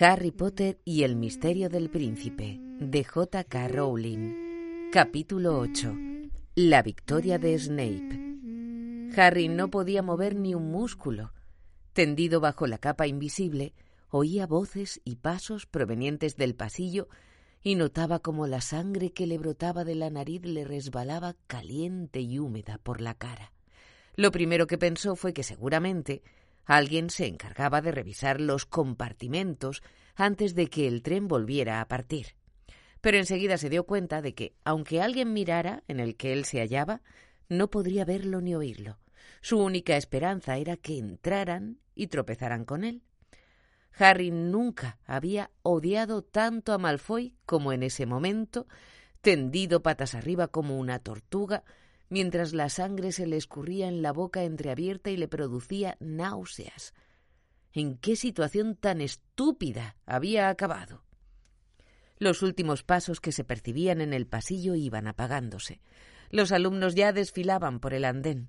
Harry Potter y el misterio del príncipe de J.K. Rowling. Capítulo 8. La victoria de Snape. Harry no podía mover ni un músculo. Tendido bajo la capa invisible, oía voces y pasos provenientes del pasillo y notaba como la sangre que le brotaba de la nariz le resbalaba caliente y húmeda por la cara. Lo primero que pensó fue que seguramente Alguien se encargaba de revisar los compartimentos antes de que el tren volviera a partir. Pero enseguida se dio cuenta de que, aunque alguien mirara en el que él se hallaba, no podría verlo ni oírlo. Su única esperanza era que entraran y tropezaran con él. Harry nunca había odiado tanto a Malfoy como en ese momento, tendido patas arriba como una tortuga, mientras la sangre se le escurría en la boca entreabierta y le producía náuseas. ¿En qué situación tan estúpida había acabado? Los últimos pasos que se percibían en el pasillo iban apagándose. Los alumnos ya desfilaban por el andén.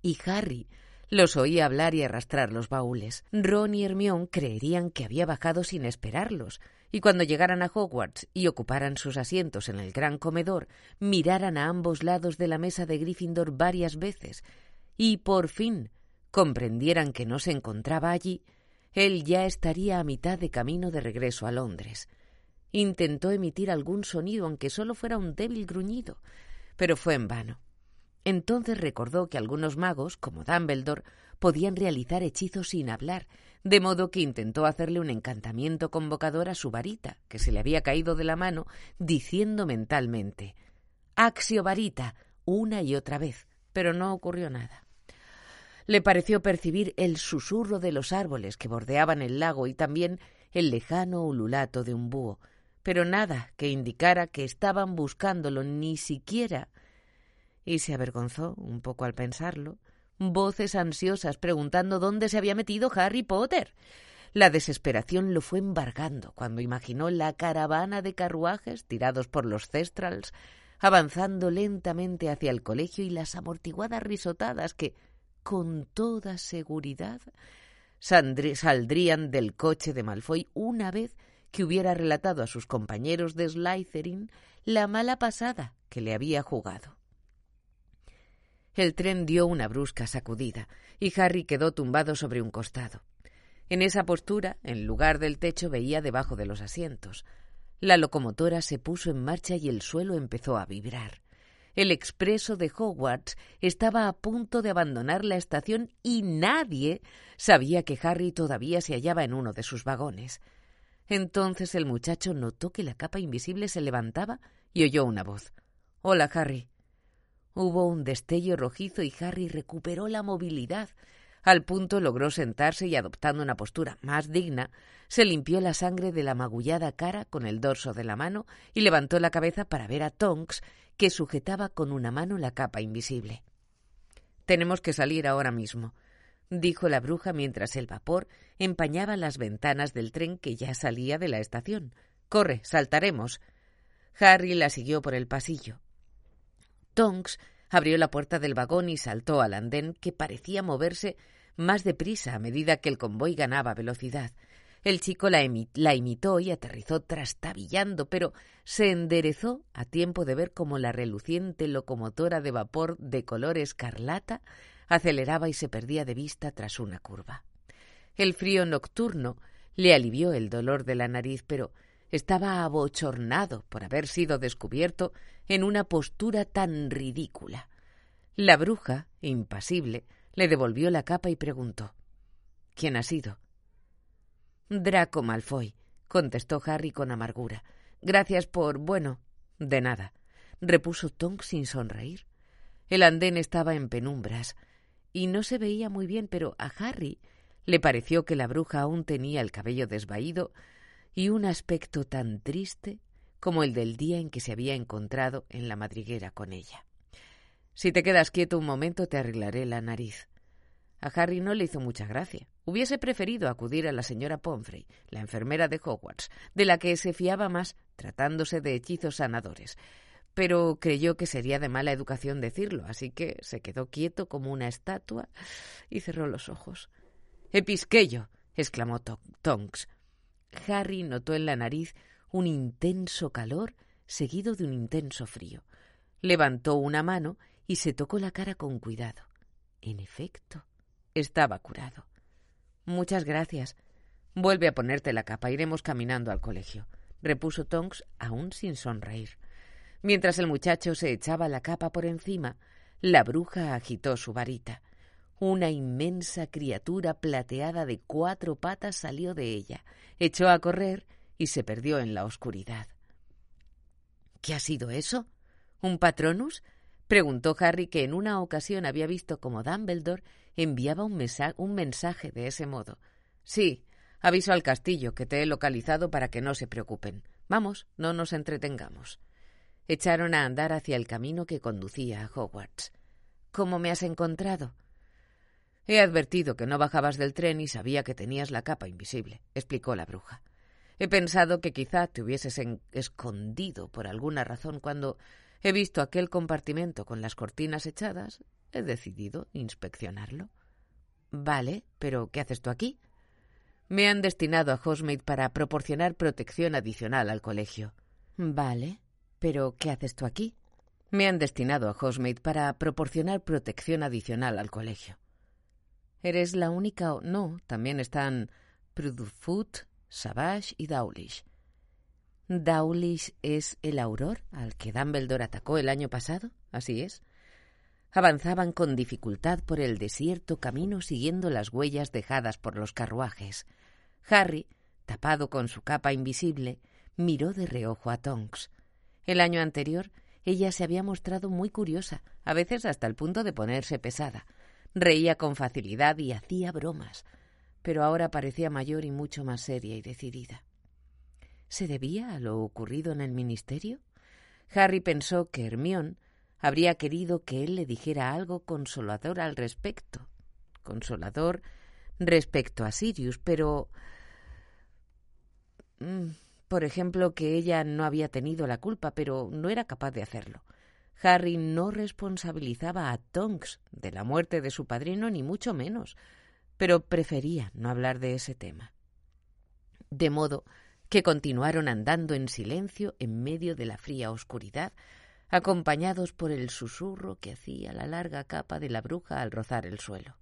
Y Harry los oía hablar y arrastrar los baúles. Ron y Hermión creerían que había bajado sin esperarlos, y cuando llegaran a Hogwarts y ocuparan sus asientos en el gran comedor, miraran a ambos lados de la mesa de Gryffindor varias veces, y por fin comprendieran que no se encontraba allí, él ya estaría a mitad de camino de regreso a Londres. Intentó emitir algún sonido, aunque solo fuera un débil gruñido, pero fue en vano. Entonces recordó que algunos magos, como Dumbledore, podían realizar hechizos sin hablar, de modo que intentó hacerle un encantamiento convocador a su varita, que se le había caído de la mano, diciendo mentalmente Axio varita una y otra vez, pero no ocurrió nada. Le pareció percibir el susurro de los árboles que bordeaban el lago y también el lejano ululato de un búho, pero nada que indicara que estaban buscándolo ni siquiera. Y se avergonzó un poco al pensarlo, voces ansiosas preguntando dónde se había metido Harry Potter. La desesperación lo fue embargando cuando imaginó la caravana de carruajes tirados por los cestrals avanzando lentamente hacia el colegio y las amortiguadas risotadas que, con toda seguridad, saldrían del coche de Malfoy una vez que hubiera relatado a sus compañeros de Slytherin la mala pasada que le había jugado. El tren dio una brusca sacudida y Harry quedó tumbado sobre un costado. En esa postura, en lugar del techo, veía debajo de los asientos. La locomotora se puso en marcha y el suelo empezó a vibrar. El expreso de Hogwarts estaba a punto de abandonar la estación y nadie sabía que Harry todavía se hallaba en uno de sus vagones. Entonces el muchacho notó que la capa invisible se levantaba y oyó una voz. Hola, Harry. Hubo un destello rojizo y Harry recuperó la movilidad. Al punto logró sentarse y adoptando una postura más digna, se limpió la sangre de la magullada cara con el dorso de la mano y levantó la cabeza para ver a Tonks, que sujetaba con una mano la capa invisible. Tenemos que salir ahora mismo, dijo la bruja mientras el vapor empañaba las ventanas del tren que ya salía de la estación. Corre, saltaremos. Harry la siguió por el pasillo. Tonks abrió la puerta del vagón y saltó al andén que parecía moverse más deprisa a medida que el convoy ganaba velocidad. El chico la, la, imitó y aterrizó trastabillando, pero se enderezó a tiempo de ver cómo la reluciente locomotora de vapor de color escarlata aceleraba y se perdía de vista tras una curva. El frío nocturno le alivió el dolor de la nariz, pero estaba abochornado por haber sido descubierto en una postura tan ridícula. La bruja, impasible, le devolvió la capa y preguntó ¿Quién ha sido? Draco Malfoy, contestó Harry con amargura. Gracias por. bueno, de nada, repuso Tonks sin sonreír. El andén estaba en penumbras y no se veía muy bien, pero a Harry Le pareció que la bruja aún tenía el cabello desvaído y un aspecto tan triste como el del día en que se había encontrado en la madriguera con ella. Si te quedas quieto un momento te arreglaré la nariz. A Harry no le hizo mucha gracia. Hubiese preferido acudir a la señora Pomfrey, la enfermera de Hogwarts, de la que se fiaba más tratándose de hechizos sanadores. Pero creyó que sería de mala educación decirlo, así que se quedó quieto como una estatua y cerró los ojos. Episqueyo. exclamó Tonks. Harry notó en la nariz un intenso calor seguido de un intenso frío. Levantó una mano y se tocó la cara con cuidado. En efecto, estaba curado. Muchas gracias. Vuelve a ponerte la capa. Iremos caminando al colegio, repuso Tonks, aún sin sonreír. Mientras el muchacho se echaba la capa por encima, la bruja agitó su varita. Una inmensa criatura plateada de cuatro patas salió de ella, echó a correr y se perdió en la oscuridad. ¿Qué ha sido eso? ¿Un patronus? preguntó Harry, que en una ocasión había visto cómo Dumbledore enviaba un, un mensaje de ese modo. Sí, aviso al castillo que te he localizado para que no se preocupen. Vamos, no nos entretengamos. Echaron a andar hacia el camino que conducía a Hogwarts. ¿Cómo me has encontrado? He advertido que no bajabas del tren y sabía que tenías la capa invisible, explicó la bruja. He pensado que quizá te hubieses escondido por alguna razón cuando he visto aquel compartimento con las cortinas echadas. He decidido inspeccionarlo. Vale, pero ¿qué haces tú aquí? Me han destinado a Housemaid para proporcionar protección adicional al colegio. Vale, pero ¿qué haces tú aquí? Me han destinado a Housemaid para proporcionar protección adicional al colegio. ¿Eres la única o no? También están Prudfoot, Savage y Dawlish. ¿Dawlish es el auror al que Dumbledore atacó el año pasado? Así es. Avanzaban con dificultad por el desierto camino siguiendo las huellas dejadas por los carruajes. Harry, tapado con su capa invisible, miró de reojo a Tonks. El año anterior ella se había mostrado muy curiosa, a veces hasta el punto de ponerse pesada, Reía con facilidad y hacía bromas, pero ahora parecía mayor y mucho más seria y decidida. ¿Se debía a lo ocurrido en el ministerio? Harry pensó que Hermión habría querido que él le dijera algo consolador al respecto. Consolador respecto a Sirius, pero. Mm, por ejemplo, que ella no había tenido la culpa, pero no era capaz de hacerlo. Harry no responsabilizaba a Tonks de la muerte de su padrino, ni mucho menos, pero prefería no hablar de ese tema. De modo que continuaron andando en silencio en medio de la fría oscuridad, acompañados por el susurro que hacía la larga capa de la bruja al rozar el suelo.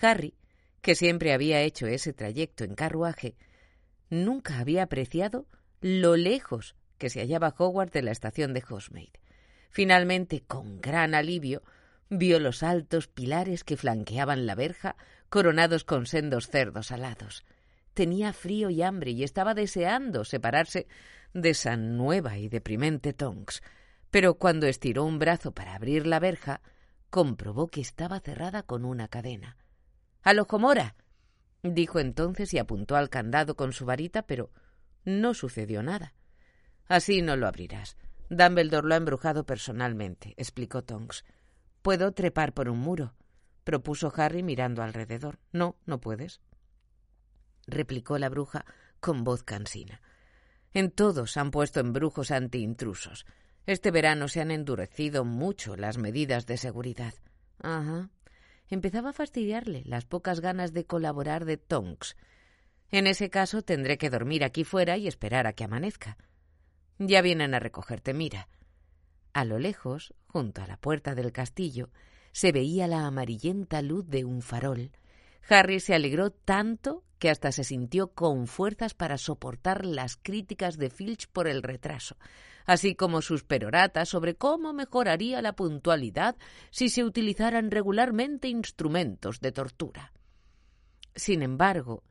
Harry, que siempre había hecho ese trayecto en carruaje, nunca había apreciado lo lejos que se hallaba Hogwarts de la estación de Hogsmeade. Finalmente, con gran alivio, vio los altos pilares que flanqueaban la verja, coronados con sendos cerdos alados. Tenía frío y hambre y estaba deseando separarse de esa nueva y deprimente Tonks, pero cuando estiró un brazo para abrir la verja, comprobó que estaba cerrada con una cadena. ¡Alojomora! dijo entonces y apuntó al candado con su varita, pero no sucedió nada. Así no lo abrirás. Dumbledore lo ha embrujado personalmente, explicó Tonks. ¿Puedo trepar por un muro? propuso Harry mirando alrededor. No, no puedes, replicó la bruja con voz cansina. En todos han puesto embrujos anti-intrusos. Este verano se han endurecido mucho las medidas de seguridad. Ajá. Empezaba a fastidiarle las pocas ganas de colaborar de Tonks. En ese caso tendré que dormir aquí fuera y esperar a que amanezca. Ya vienen a recogerte, mira. A lo lejos, junto a la puerta del castillo, se veía la amarillenta luz de un farol. Harry se alegró tanto que hasta se sintió con fuerzas para soportar las críticas de Filch por el retraso, así como sus peroratas sobre cómo mejoraría la puntualidad si se utilizaran regularmente instrumentos de tortura. Sin embargo,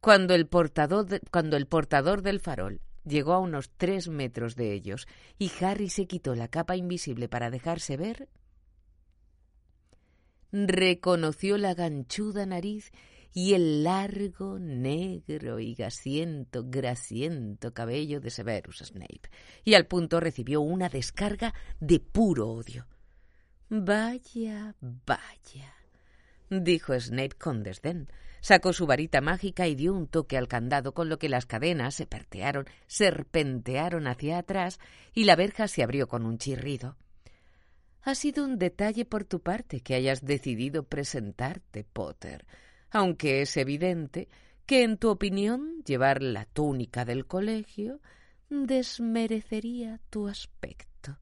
cuando el portador, cuando el portador del farol Llegó a unos tres metros de ellos y Harry se quitó la capa invisible para dejarse ver. Reconoció la ganchuda nariz y el largo, negro y gasiento, grasiento cabello de Severus Snape, y al punto recibió una descarga de puro odio. Vaya, vaya, dijo Snape con desdén. Sacó su varita mágica y dio un toque al candado, con lo que las cadenas se pertearon, serpentearon hacia atrás y la verja se abrió con un chirrido. Ha sido un detalle por tu parte que hayas decidido presentarte, Potter, aunque es evidente que, en tu opinión, llevar la túnica del colegio desmerecería tu aspecto.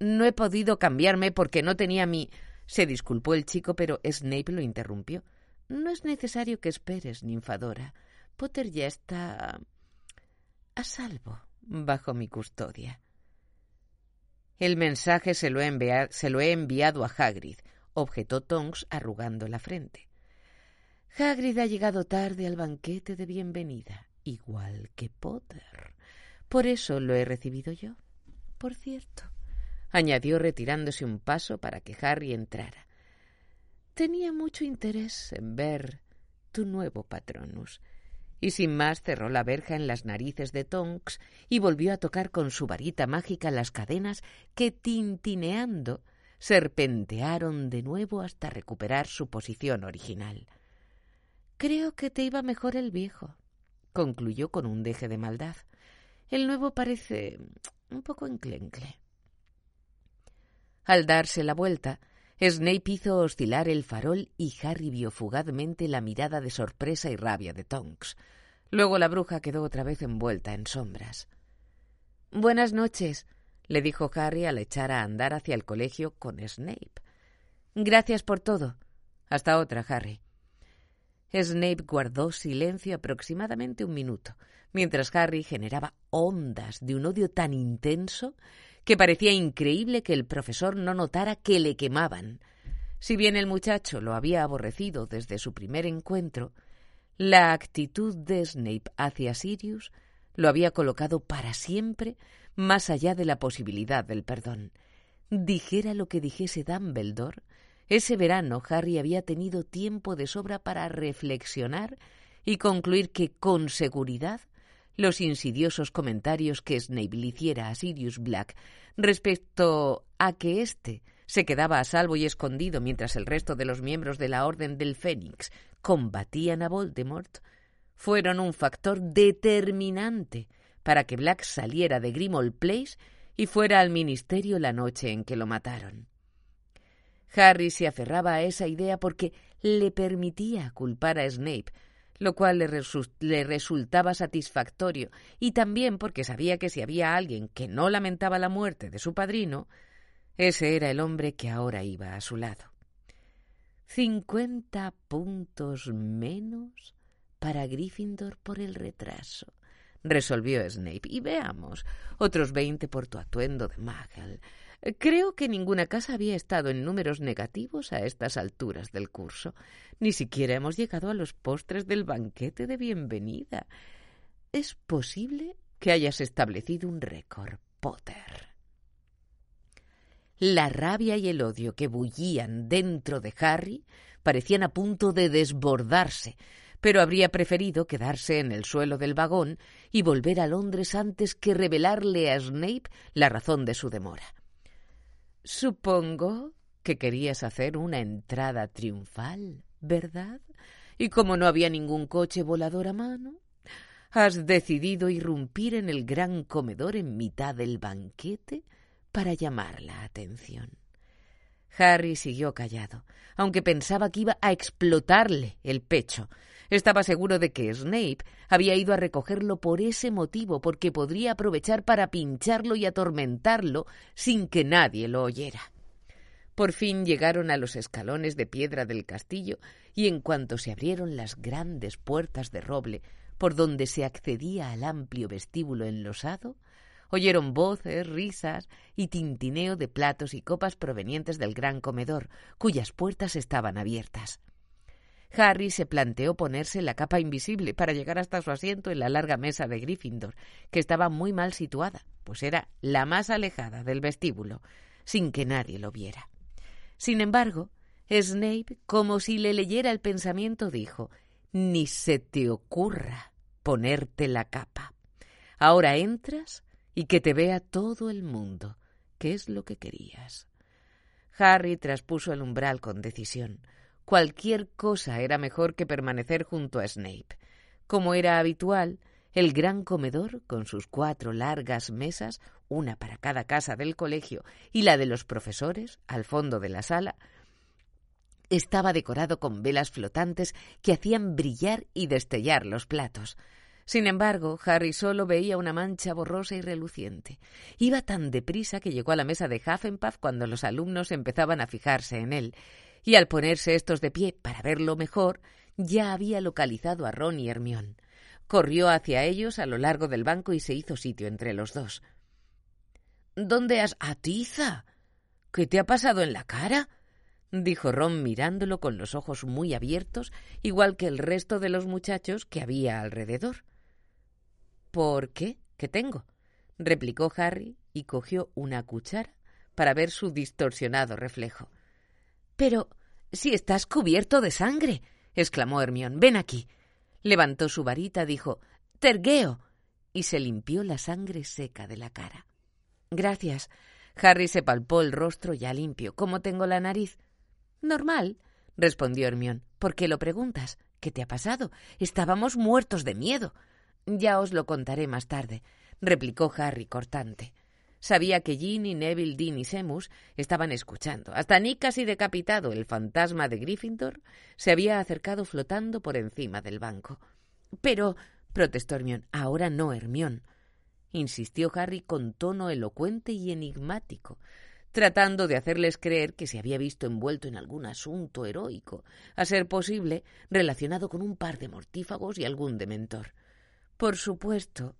No he podido cambiarme porque no tenía mi. se disculpó el chico, pero Snape lo interrumpió. No es necesario que esperes, ninfadora. Potter ya está a salvo bajo mi custodia. El mensaje se lo, he se lo he enviado a Hagrid, objetó Tonks arrugando la frente. Hagrid ha llegado tarde al banquete de bienvenida, igual que Potter. Por eso lo he recibido yo. Por cierto, añadió retirándose un paso para que Harry entrara. Tenía mucho interés en ver tu nuevo patronus y sin más cerró la verja en las narices de Tonks y volvió a tocar con su varita mágica las cadenas que, tintineando, serpentearon de nuevo hasta recuperar su posición original. Creo que te iba mejor el viejo, concluyó con un deje de maldad. El nuevo parece un poco enclencle. Al darse la vuelta, Snape hizo oscilar el farol y Harry vio fugazmente la mirada de sorpresa y rabia de Tonks. Luego la bruja quedó otra vez envuelta en sombras. Buenas noches, le dijo Harry al echar a andar hacia el colegio con Snape. Gracias por todo. Hasta otra, Harry. Snape guardó silencio aproximadamente un minuto, mientras Harry generaba ondas de un odio tan intenso que parecía increíble que el profesor no notara que le quemaban. Si bien el muchacho lo había aborrecido desde su primer encuentro, la actitud de Snape hacia Sirius lo había colocado para siempre más allá de la posibilidad del perdón. Dijera lo que dijese Dumbledore, ese verano Harry había tenido tiempo de sobra para reflexionar y concluir que, con seguridad, los insidiosos comentarios que Snape le hiciera a Sirius Black respecto a que éste se quedaba a salvo y escondido mientras el resto de los miembros de la Orden del Fénix combatían a Voldemort, fueron un factor determinante para que Black saliera de Grimmauld Place y fuera al ministerio la noche en que lo mataron. Harry se aferraba a esa idea porque le permitía culpar a Snape lo cual le, resultaba satisfactorio, y también porque sabía que si había alguien que no lamentaba la muerte de su padrino, ese era el hombre que ahora iba a su lado. Cincuenta puntos menos para Gryffindor por el retraso, resolvió Snape. Y veamos, otros veinte por tu atuendo de Magel. Creo que ninguna casa había estado en números negativos a estas alturas del curso. Ni siquiera hemos llegado a los postres del banquete de bienvenida. Es posible que hayas establecido un récord, Potter. La rabia y el odio que bullían dentro de Harry parecían a punto de desbordarse, pero habría preferido quedarse en el suelo del vagón y volver a Londres antes que revelarle a Snape la razón de su demora. Supongo que querías hacer una entrada triunfal, ¿verdad? Y como no había ningún coche volador a mano, has decidido irrumpir en el gran comedor en mitad del banquete para llamar la atención. Harry siguió callado, aunque pensaba que iba a explotarle el pecho. Estaba seguro de que Snape había ido a recogerlo por ese motivo, porque podría aprovechar para pincharlo y atormentarlo sin que nadie lo oyera. Por fin llegaron a los escalones de piedra del castillo y en cuanto se abrieron las grandes puertas de roble por donde se accedía al amplio vestíbulo enlosado, Oyeron voces, risas y tintineo de platos y copas provenientes del gran comedor, cuyas puertas estaban abiertas. Harry se planteó ponerse la capa invisible para llegar hasta su asiento en la larga mesa de Gryffindor, que estaba muy mal situada, pues era la más alejada del vestíbulo, sin que nadie lo viera. Sin embargo, Snape, como si le leyera el pensamiento, dijo Ni se te ocurra ponerte la capa. Ahora entras y que te vea todo el mundo, que es lo que querías. Harry traspuso el umbral con decisión. Cualquier cosa era mejor que permanecer junto a Snape. Como era habitual, el gran comedor, con sus cuatro largas mesas, una para cada casa del colegio y la de los profesores, al fondo de la sala, estaba decorado con velas flotantes que hacían brillar y destellar los platos. Sin embargo, Harry solo veía una mancha borrosa y reluciente. Iba tan deprisa que llegó a la mesa de Hufflepuff cuando los alumnos empezaban a fijarse en él, y al ponerse estos de pie para verlo mejor, ya había localizado a Ron y Hermión. Corrió hacia ellos a lo largo del banco y se hizo sitio entre los dos. ¿Dónde has... atiza? ¿Qué te ha pasado en la cara? dijo Ron mirándolo con los ojos muy abiertos, igual que el resto de los muchachos que había alrededor. ¿Por qué? ¿Qué tengo? replicó Harry y cogió una cuchara para ver su distorsionado reflejo. Pero si estás cubierto de sangre, exclamó Hermión. Ven aquí. Levantó su varita, dijo Tergueo y se limpió la sangre seca de la cara. Gracias. Harry se palpó el rostro ya limpio. ¿Cómo tengo la nariz? Normal, respondió Hermión. ¿Por qué lo preguntas? ¿Qué te ha pasado? Estábamos muertos de miedo. Ya os lo contaré más tarde, replicó Harry cortante. Sabía que Ginny, Neville, Dean y Semus estaban escuchando. Hasta Nick, casi decapitado, el fantasma de Gryffindor, se había acercado flotando por encima del banco. Pero, protestó Hermión, ahora no, Hermión. Insistió Harry con tono elocuente y enigmático, tratando de hacerles creer que se había visto envuelto en algún asunto heroico, a ser posible relacionado con un par de mortífagos y algún dementor. Por supuesto,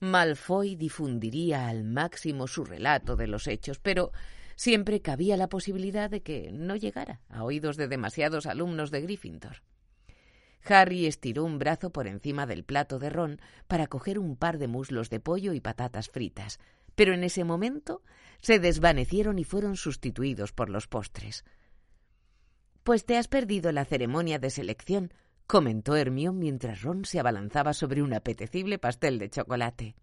Malfoy difundiría al máximo su relato de los hechos, pero siempre cabía la posibilidad de que no llegara a oídos de demasiados alumnos de Gryffindor. Harry estiró un brazo por encima del plato de Ron para coger un par de muslos de pollo y patatas fritas, pero en ese momento se desvanecieron y fueron sustituidos por los postres. Pues te has perdido la ceremonia de selección, comentó Hermión mientras Ron se abalanzaba sobre un apetecible pastel de chocolate.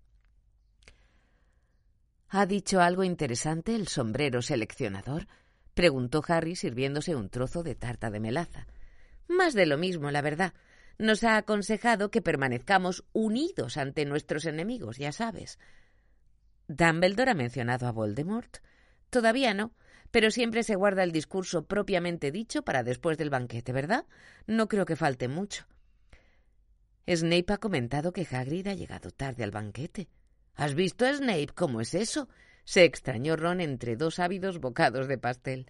¿Ha dicho algo interesante el sombrero seleccionador? preguntó Harry sirviéndose un trozo de tarta de melaza. Más de lo mismo, la verdad. Nos ha aconsejado que permanezcamos unidos ante nuestros enemigos, ya sabes. ¿Dumbledore ha mencionado a Voldemort? Todavía no, pero siempre se guarda el discurso propiamente dicho para después del banquete, ¿verdad? No creo que falte mucho. Snape ha comentado que Hagrid ha llegado tarde al banquete. ¿Has visto a Snape? ¿Cómo es eso? se extrañó Ron entre dos ávidos bocados de pastel.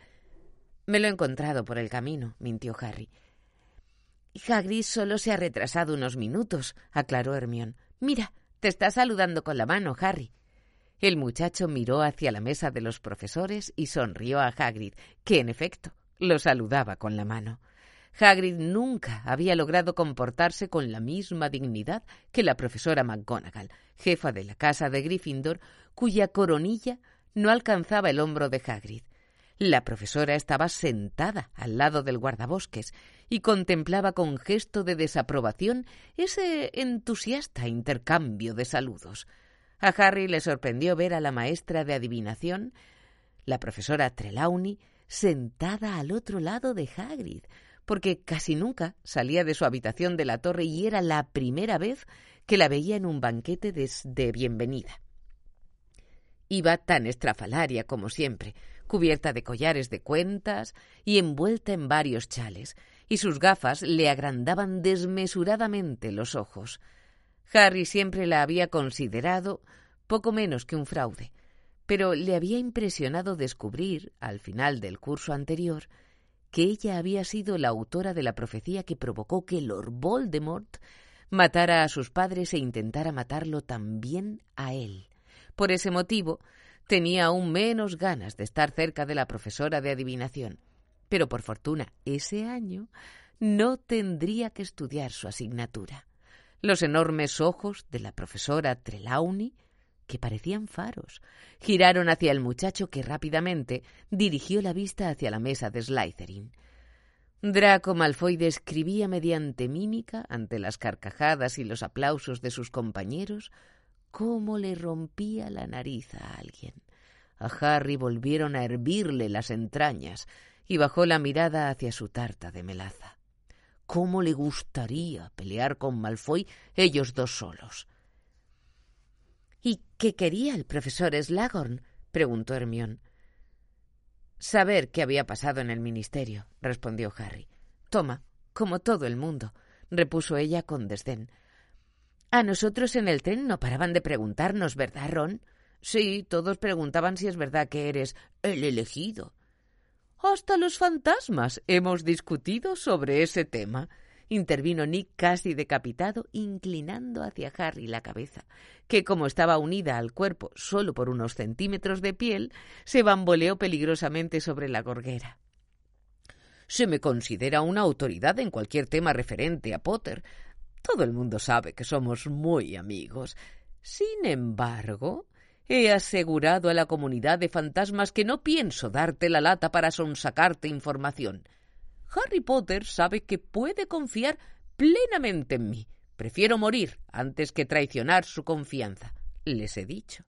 Me lo he encontrado por el camino, mintió Harry. Hagrid solo se ha retrasado unos minutos, aclaró Hermión. Mira, te está saludando con la mano, Harry. El muchacho miró hacia la mesa de los profesores y sonrió a Hagrid, que en efecto lo saludaba con la mano. Hagrid nunca había logrado comportarse con la misma dignidad que la profesora McGonagall, jefa de la casa de Gryffindor, cuya coronilla no alcanzaba el hombro de Hagrid. La profesora estaba sentada al lado del guardabosques y contemplaba con gesto de desaprobación ese entusiasta intercambio de saludos. A Harry le sorprendió ver a la maestra de adivinación, la profesora Trelawney, sentada al otro lado de Hagrid, porque casi nunca salía de su habitación de la torre y era la primera vez que la veía en un banquete de, bienvenida. Iba tan estrafalaria como siempre, cubierta de collares de cuentas y envuelta en varios chales, y sus gafas le agrandaban desmesuradamente los ojos. Harry siempre la había considerado poco menos que un fraude, pero le había impresionado descubrir, al final del curso anterior, que ella había sido la autora de la profecía que provocó que Lord Voldemort matara a sus padres e intentara matarlo también a él. Por ese motivo, tenía aún menos ganas de estar cerca de la profesora de adivinación. Pero por fortuna, ese año no tendría que estudiar su asignatura. Los enormes ojos de la profesora Trelawney, que parecían faros, giraron hacia el muchacho que rápidamente dirigió la vista hacia la mesa de Slytherin. Draco Malfoy describía mediante mímica, ante las carcajadas y los aplausos de sus compañeros, cómo le rompía la nariz a alguien. A Harry volvieron a hervirle las entrañas y bajó la mirada hacia su tarta de melaza. ¿Cómo le gustaría pelear con Malfoy ellos dos solos? ¿Y qué quería el profesor Slagorn? preguntó Hermión. Saber qué había pasado en el ministerio, respondió Harry. Toma, como todo el mundo, repuso ella con desdén. A nosotros en el tren no paraban de preguntarnos, ¿verdad, Ron? Sí, todos preguntaban si es verdad que eres el elegido. Hasta los fantasmas hemos discutido sobre ese tema, intervino Nick casi decapitado, inclinando hacia Harry la cabeza, que como estaba unida al cuerpo solo por unos centímetros de piel, se bamboleó peligrosamente sobre la gorguera. Se me considera una autoridad en cualquier tema referente a Potter. Todo el mundo sabe que somos muy amigos. Sin embargo, he asegurado a la comunidad de fantasmas que no pienso darte la lata para sonsacarte información. Harry Potter sabe que puede confiar plenamente en mí. Prefiero morir antes que traicionar su confianza. Les he dicho.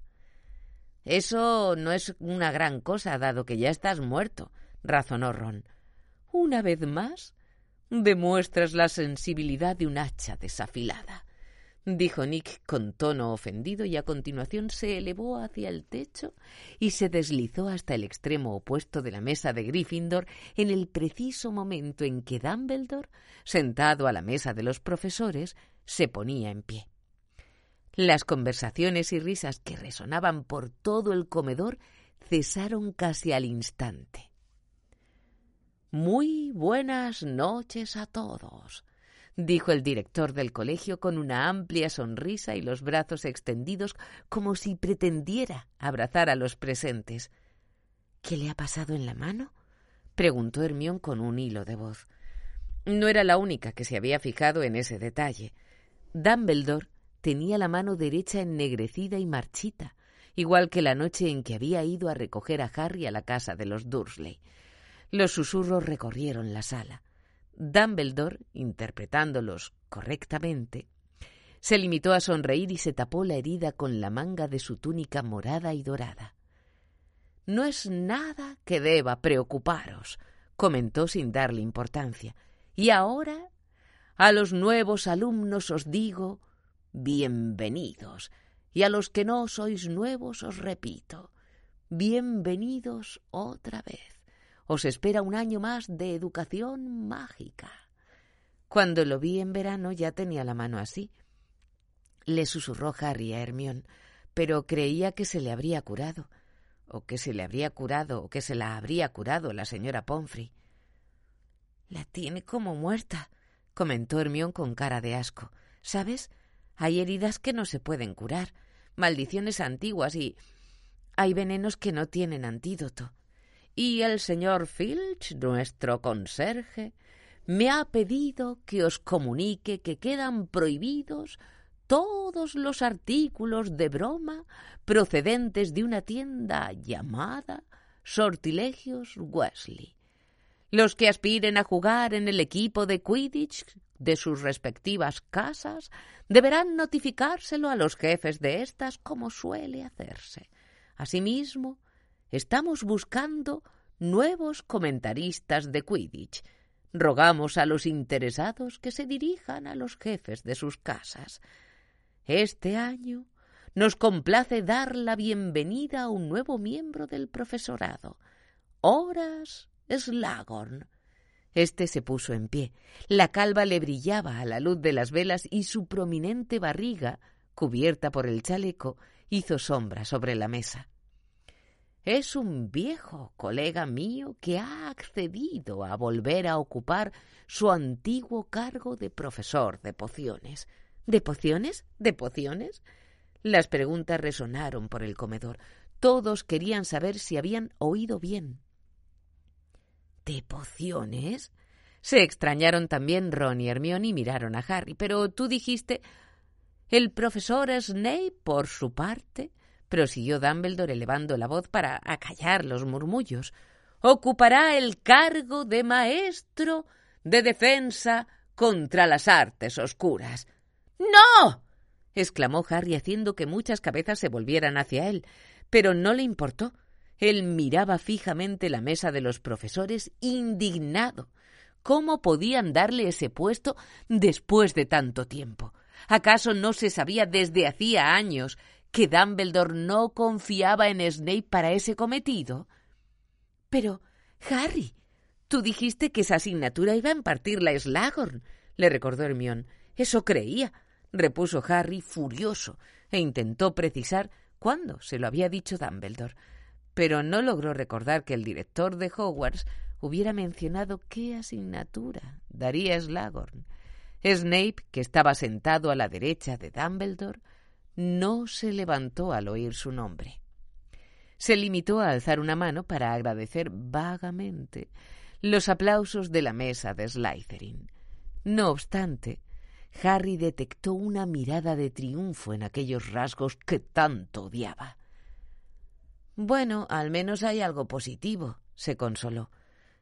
Eso no es una gran cosa, dado que ya estás muerto, razonó Ron. Una vez más, demuestras la sensibilidad de un hacha desafilada dijo Nick con tono ofendido y a continuación se elevó hacia el techo y se deslizó hasta el extremo opuesto de la mesa de Gryffindor en el preciso momento en que Dumbledore, sentado a la mesa de los profesores, se ponía en pie. Las conversaciones y risas que resonaban por todo el comedor cesaron casi al instante. Muy buenas noches a todos, dijo el director del colegio con una amplia sonrisa y los brazos extendidos como si pretendiera abrazar a los presentes. ¿Qué le ha pasado en la mano? preguntó Hermión con un hilo de voz. No era la única que se había fijado en ese detalle. Dumbledore tenía la mano derecha ennegrecida y marchita, igual que la noche en que había ido a recoger a Harry a la casa de los Dursley. Los susurros recorrieron la sala. Dumbledore, interpretándolos correctamente, se limitó a sonreír y se tapó la herida con la manga de su túnica morada y dorada. No es nada que deba preocuparos, comentó sin darle importancia. Y ahora, a los nuevos alumnos os digo, bienvenidos, y a los que no sois nuevos os repito, bienvenidos otra vez os espera un año más de educación mágica. Cuando lo vi en verano ya tenía la mano así. Le susurró Harry a Hermión, pero creía que se le habría curado, o que se le habría curado, o que se la habría curado la señora Pomfrey. La tiene como muerta, comentó Hermión con cara de asco. ¿Sabes? Hay heridas que no se pueden curar, maldiciones antiguas y hay venenos que no tienen antídoto y el señor Filch, nuestro conserje, me ha pedido que os comunique que quedan prohibidos todos los artículos de broma procedentes de una tienda llamada Sortilegios Wesley. Los que aspiren a jugar en el equipo de Quidditch de sus respectivas casas deberán notificárselo a los jefes de éstas como suele hacerse. Asimismo, Estamos buscando nuevos comentaristas de Quidditch. Rogamos a los interesados que se dirijan a los jefes de sus casas. Este año nos complace dar la bienvenida a un nuevo miembro del profesorado, Horas Slagorn. Este se puso en pie. La calva le brillaba a la luz de las velas y su prominente barriga, cubierta por el chaleco, hizo sombra sobre la mesa. Es un viejo colega mío que ha accedido a volver a ocupar su antiguo cargo de profesor de pociones. ¿De pociones? ¿De pociones? Las preguntas resonaron por el comedor. Todos querían saber si habían oído bien. ¿De pociones? Se extrañaron también Ron y Hermione y miraron a Harry. Pero tú dijiste... El profesor Snape, por su parte, prosiguió Dumbledore elevando la voz para acallar los murmullos, ocupará el cargo de maestro de defensa contra las artes oscuras. ¡No! exclamó Harry haciendo que muchas cabezas se volvieran hacia él, pero no le importó. Él miraba fijamente la mesa de los profesores, indignado. ¿Cómo podían darle ese puesto después de tanto tiempo? ¿Acaso no se sabía desde hacía años que Dumbledore no confiaba en Snape para ese cometido? Pero, Harry, tú dijiste que esa asignatura iba a impartirla Slughorn, le recordó Hermión. Eso creía, repuso Harry furioso, e intentó precisar cuándo se lo había dicho Dumbledore, pero no logró recordar que el director de Hogwarts hubiera mencionado qué asignatura daría Slughorn. Snape, que estaba sentado a la derecha de Dumbledore, no se levantó al oír su nombre. Se limitó a alzar una mano para agradecer vagamente los aplausos de la mesa de Slytherin. No obstante, Harry detectó una mirada de triunfo en aquellos rasgos que tanto odiaba. Bueno, al menos hay algo positivo, se consoló.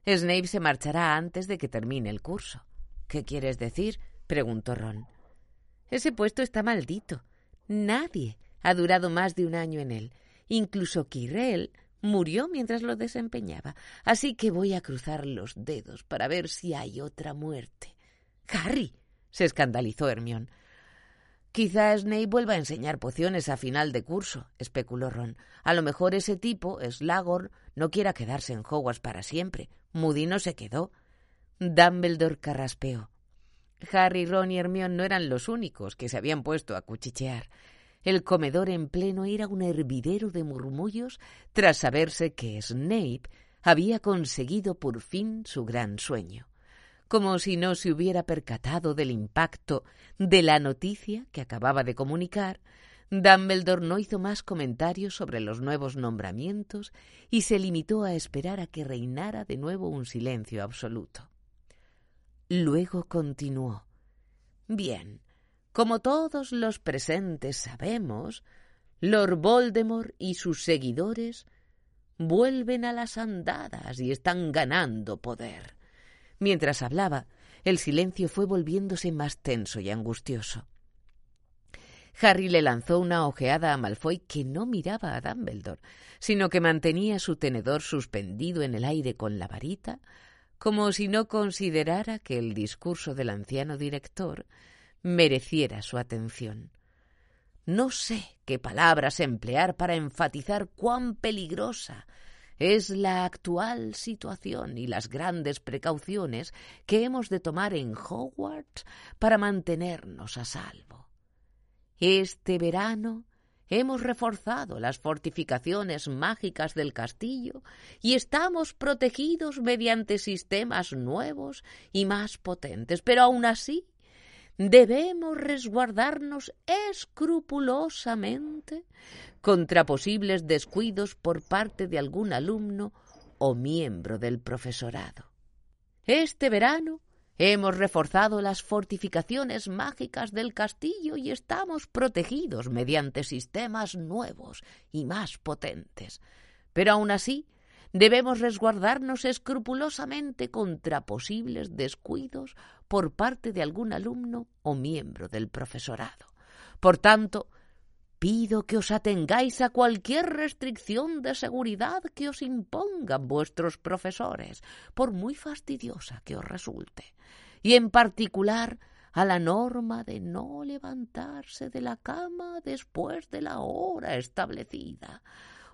Snape se marchará antes de que termine el curso. ¿Qué quieres decir? preguntó Ron. Ese puesto está maldito. Nadie ha durado más de un año en él. Incluso Quirrell murió mientras lo desempeñaba. Así que voy a cruzar los dedos para ver si hay otra muerte. Harry, se escandalizó Hermión. Quizá Snape vuelva a enseñar pociones a final de curso, especuló Ron. A lo mejor ese tipo, Slagor, no quiera quedarse en Hogwarts para siempre. Moody no se quedó. Dumbledore carraspeó. Harry, Ron y Hermión no eran los únicos que se habían puesto a cuchichear. El comedor en pleno era un hervidero de murmullos tras saberse que Snape había conseguido por fin su gran sueño. Como si no se hubiera percatado del impacto de la noticia que acababa de comunicar, Dumbledore no hizo más comentarios sobre los nuevos nombramientos y se limitó a esperar a que reinara de nuevo un silencio absoluto. Luego continuó. Bien, como todos los presentes sabemos, Lord Voldemort y sus seguidores vuelven a las andadas y están ganando poder. Mientras hablaba, el silencio fue volviéndose más tenso y angustioso. Harry le lanzó una ojeada a Malfoy que no miraba a Dumbledore, sino que mantenía su tenedor suspendido en el aire con la varita, como si no considerara que el discurso del anciano director mereciera su atención. No sé qué palabras emplear para enfatizar cuán peligrosa es la actual situación y las grandes precauciones que hemos de tomar en Hogwarts para mantenernos a salvo. Este verano Hemos reforzado las fortificaciones mágicas del castillo y estamos protegidos mediante sistemas nuevos y más potentes, pero aún así debemos resguardarnos escrupulosamente contra posibles descuidos por parte de algún alumno o miembro del profesorado. Este verano Hemos reforzado las fortificaciones mágicas del castillo y estamos protegidos mediante sistemas nuevos y más potentes. Pero aún así, debemos resguardarnos escrupulosamente contra posibles descuidos por parte de algún alumno o miembro del profesorado. Por tanto, pido que os atengáis a cualquier restricción de seguridad que os impongan vuestros profesores, por muy fastidiosa que os resulte y en particular a la norma de no levantarse de la cama después de la hora establecida.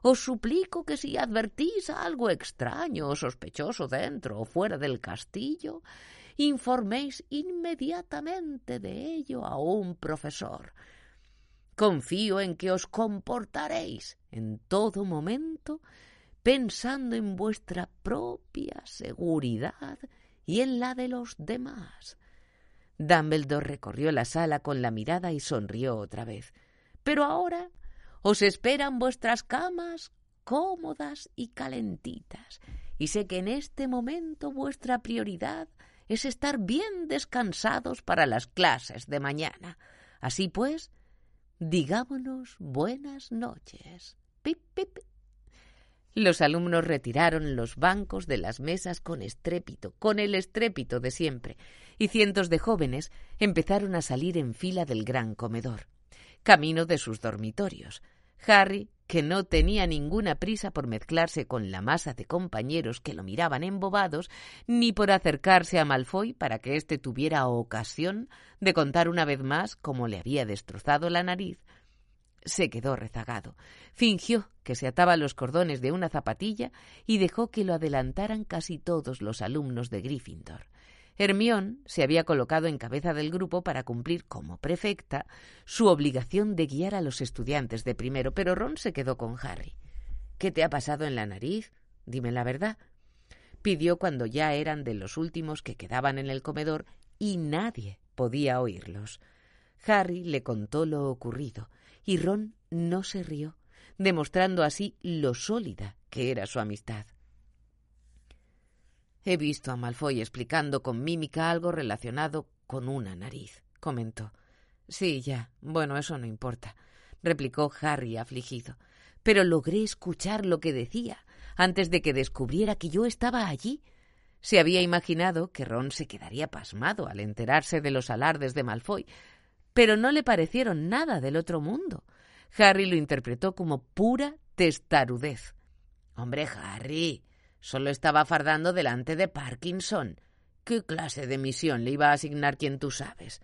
Os suplico que si advertís algo extraño o sospechoso dentro o fuera del castillo, informéis inmediatamente de ello a un profesor. Confío en que os comportaréis en todo momento pensando en vuestra propia seguridad y en la de los demás. Dumbledore recorrió la sala con la mirada y sonrió otra vez. Pero ahora os esperan vuestras camas cómodas y calentitas, y sé que en este momento vuestra prioridad es estar bien descansados para las clases de mañana. Así pues, digámonos buenas noches. Pip, pip. Los alumnos retiraron los bancos de las mesas con estrépito, con el estrépito de siempre, y cientos de jóvenes empezaron a salir en fila del gran comedor, camino de sus dormitorios. Harry, que no tenía ninguna prisa por mezclarse con la masa de compañeros que lo miraban embobados, ni por acercarse a Malfoy para que éste tuviera ocasión de contar una vez más cómo le había destrozado la nariz, se quedó rezagado. Fingió que se ataba los cordones de una zapatilla y dejó que lo adelantaran casi todos los alumnos de Gryffindor. Hermión se había colocado en cabeza del grupo para cumplir como prefecta su obligación de guiar a los estudiantes de primero, pero Ron se quedó con Harry. ¿Qué te ha pasado en la nariz? Dime la verdad. Pidió cuando ya eran de los últimos que quedaban en el comedor y nadie podía oírlos. Harry le contó lo ocurrido y Ron no se rió, demostrando así lo sólida que era su amistad. He visto a Malfoy explicando con mímica algo relacionado con una nariz, comentó. Sí, ya. Bueno, eso no importa, replicó Harry afligido. Pero logré escuchar lo que decía antes de que descubriera que yo estaba allí. Se había imaginado que Ron se quedaría pasmado al enterarse de los alardes de Malfoy, pero no le parecieron nada del otro mundo. Harry lo interpretó como pura testarudez. Hombre, Harry, Solo estaba fardando delante de Parkinson. ¿Qué clase de misión le iba a asignar quien tú sabes?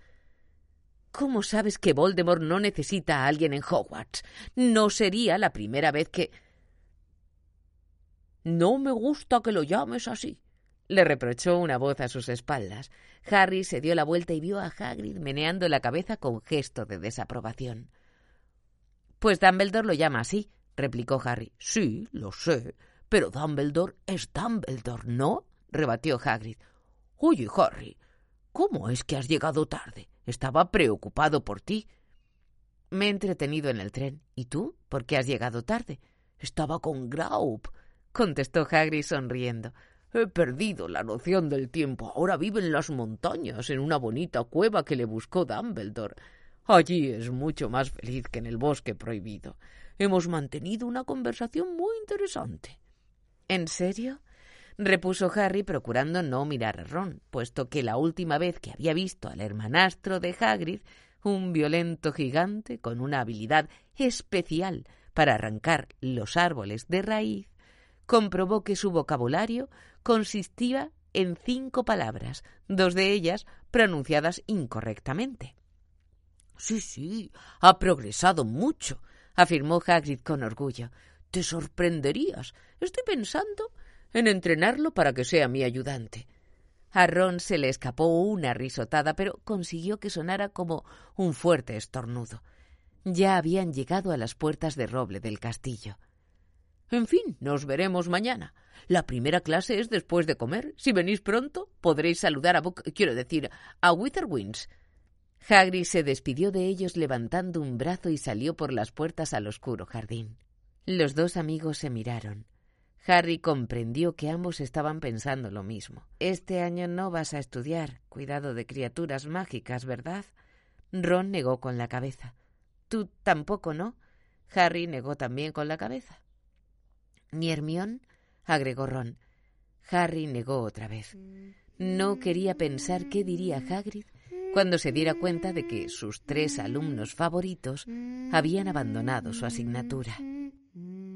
¿Cómo sabes que Voldemort no necesita a alguien en Hogwarts? No sería la primera vez que. No me gusta que lo llames así, le reprochó una voz a sus espaldas. Harry se dio la vuelta y vio a Hagrid meneando la cabeza con gesto de desaprobación. Pues Dumbledore lo llama así, replicó Harry. Sí, lo sé, pero Dumbledore es Dumbledore, ¿no? rebatió Hagrid. Oye, Harry, ¿cómo es que has llegado tarde? Estaba preocupado por ti. Me he entretenido en el tren. ¿Y tú? ¿Por qué has llegado tarde? Estaba con Graup, contestó Hagrid sonriendo. He perdido la noción del tiempo. Ahora vive en las montañas, en una bonita cueva que le buscó Dumbledore. Allí es mucho más feliz que en el bosque prohibido. Hemos mantenido una conversación muy interesante. ¿En serio? repuso Harry procurando no mirar a Ron, puesto que la última vez que había visto al hermanastro de Hagrid, un violento gigante con una habilidad especial para arrancar los árboles de raíz, comprobó que su vocabulario consistía en cinco palabras, dos de ellas pronunciadas incorrectamente. Sí, sí, ha progresado mucho, afirmó Hagrid con orgullo. Te sorprenderías. Estoy pensando en entrenarlo para que sea mi ayudante. A Ron se le escapó una risotada, pero consiguió que sonara como un fuerte estornudo. Ya habían llegado a las puertas de roble del castillo. En fin, nos veremos mañana. La primera clase es después de comer. Si venís pronto, podréis saludar a Buck, quiero decir, a Witherwings. Hagrid se despidió de ellos levantando un brazo y salió por las puertas al oscuro jardín. Los dos amigos se miraron. Harry comprendió que ambos estaban pensando lo mismo. Este año no vas a estudiar. Cuidado de criaturas mágicas, ¿verdad? Ron negó con la cabeza. Tú tampoco, ¿no? Harry negó también con la cabeza. ¿Ni Hermión? agregó Ron. Harry negó otra vez. No quería pensar qué diría Hagrid cuando se diera cuenta de que sus tres alumnos favoritos habían abandonado su asignatura. Mm.